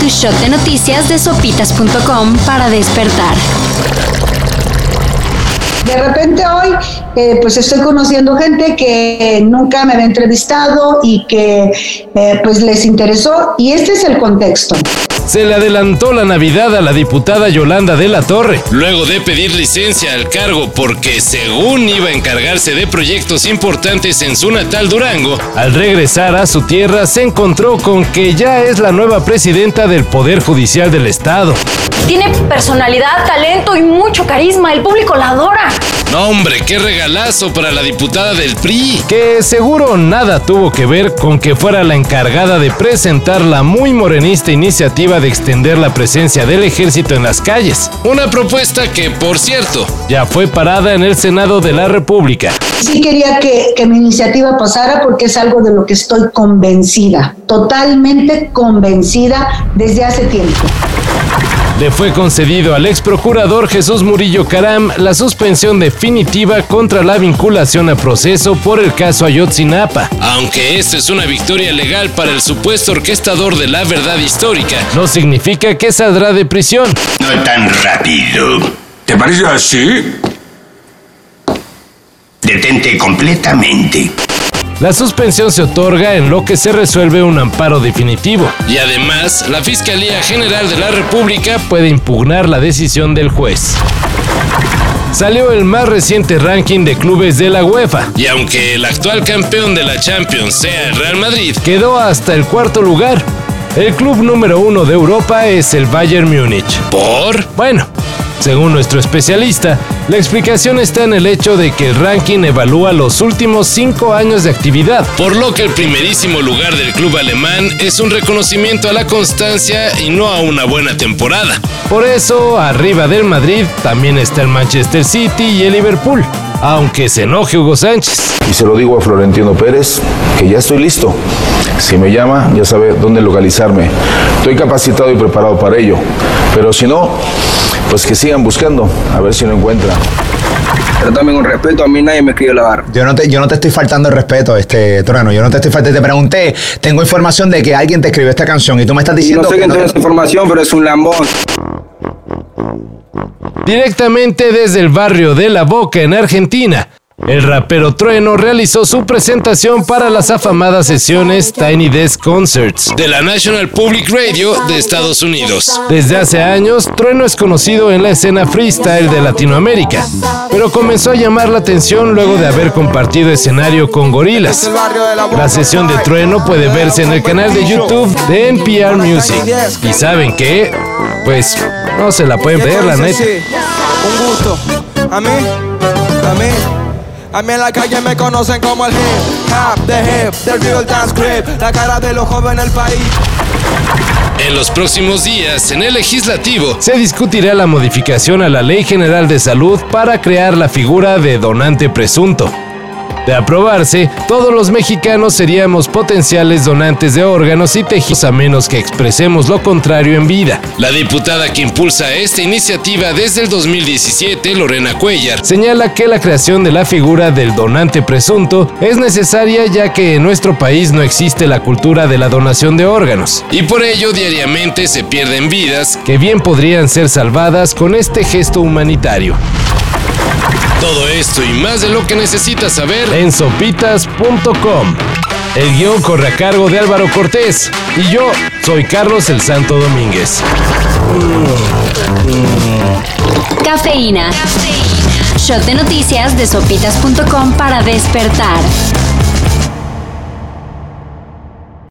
Tu shot de noticias de sopitas.com para despertar. De repente hoy, eh, pues estoy conociendo gente que nunca me había entrevistado y que eh, pues les interesó y este es el contexto se le adelantó la Navidad a la diputada Yolanda de la Torre, luego de pedir licencia al cargo porque según iba a encargarse de proyectos importantes en su natal Durango, al regresar a su tierra se encontró con que ya es la nueva presidenta del Poder Judicial del Estado. Tiene personalidad, talento y mucho carisma, el público la adora. No hombre, qué regalazo para la diputada del PRI, que seguro nada tuvo que ver con que fuera la encargada de presentar la muy morenista iniciativa de extender la presencia del ejército en las calles. Una propuesta que, por cierto, ya fue parada en el Senado de la República. Sí quería que, que mi iniciativa pasara porque es algo de lo que estoy convencida, totalmente convencida desde hace tiempo le fue concedido al ex procurador Jesús Murillo Caram la suspensión definitiva contra la vinculación a proceso por el caso Ayotzinapa. Aunque esto es una victoria legal para el supuesto orquestador de la verdad histórica, no significa que saldrá de prisión. No tan rápido. ¿Te parece así? Detente completamente. La suspensión se otorga en lo que se resuelve un amparo definitivo. Y además, la Fiscalía General de la República puede impugnar la decisión del juez salió el más reciente ranking de clubes de la UEFA. Y aunque el actual campeón de la Champions sea el Real Madrid, quedó hasta el cuarto lugar. El club número uno de Europa es el Bayern Múnich. ¿Por? Bueno, según nuestro especialista, la explicación está en el hecho de que el ranking evalúa los últimos cinco años de actividad, por lo que el primerísimo lugar del club alemán es un reconocimiento a la constancia y no a una buena temporada. Por eso, arriba del Madrid también está el Manchester City y el Liverpool, aunque se enoje Hugo Sánchez. Y se lo digo a Florentino Pérez, que ya estoy listo. Si me llama, ya sabe dónde localizarme. Estoy capacitado y preparado para ello. Pero si no, pues que sigan buscando, a ver si lo encuentran. Pero también con respeto, a mí nadie me escribe la barra. Yo no te, yo no te estoy faltando el respeto, este Torano. Yo no te estoy faltando. Te pregunté, tengo información de que alguien te escribió esta canción y tú me estás diciendo. No sé quién tiene esa información, pero es un lambón. Directamente desde el barrio de La Boca en Argentina, el rapero Trueno realizó su presentación para las afamadas sesiones Tiny Desk Concerts de la National Public Radio de Estados Unidos. Desde hace años, Trueno es conocido en la escena freestyle de Latinoamérica, pero comenzó a llamar la atención luego de haber compartido escenario con gorilas. La sesión de Trueno puede verse en el canal de YouTube de NPR Music. ¿Y saben qué? Pues no se la pueden ver, la neta. Un gusto. A mí, a mí. En la calle me conocen como el hip hop, the hip, the real dance la cara de los jóvenes del país. En los próximos días, en el legislativo, se discutirá la modificación a la Ley General de Salud para crear la figura de donante presunto. De aprobarse, todos los mexicanos seríamos potenciales donantes de órganos y tejidos a menos que expresemos lo contrario en vida. La diputada que impulsa esta iniciativa desde el 2017, Lorena Cuellar, señala que la creación de la figura del donante presunto es necesaria ya que en nuestro país no existe la cultura de la donación de órganos y por ello diariamente se pierden vidas que bien podrían ser salvadas con este gesto humanitario. Todo esto y más de lo que necesitas saber en sopitas.com. El guion corre a cargo de Álvaro Cortés y yo soy Carlos el Santo Domínguez. Cafeína. Shot de noticias de sopitas.com para despertar.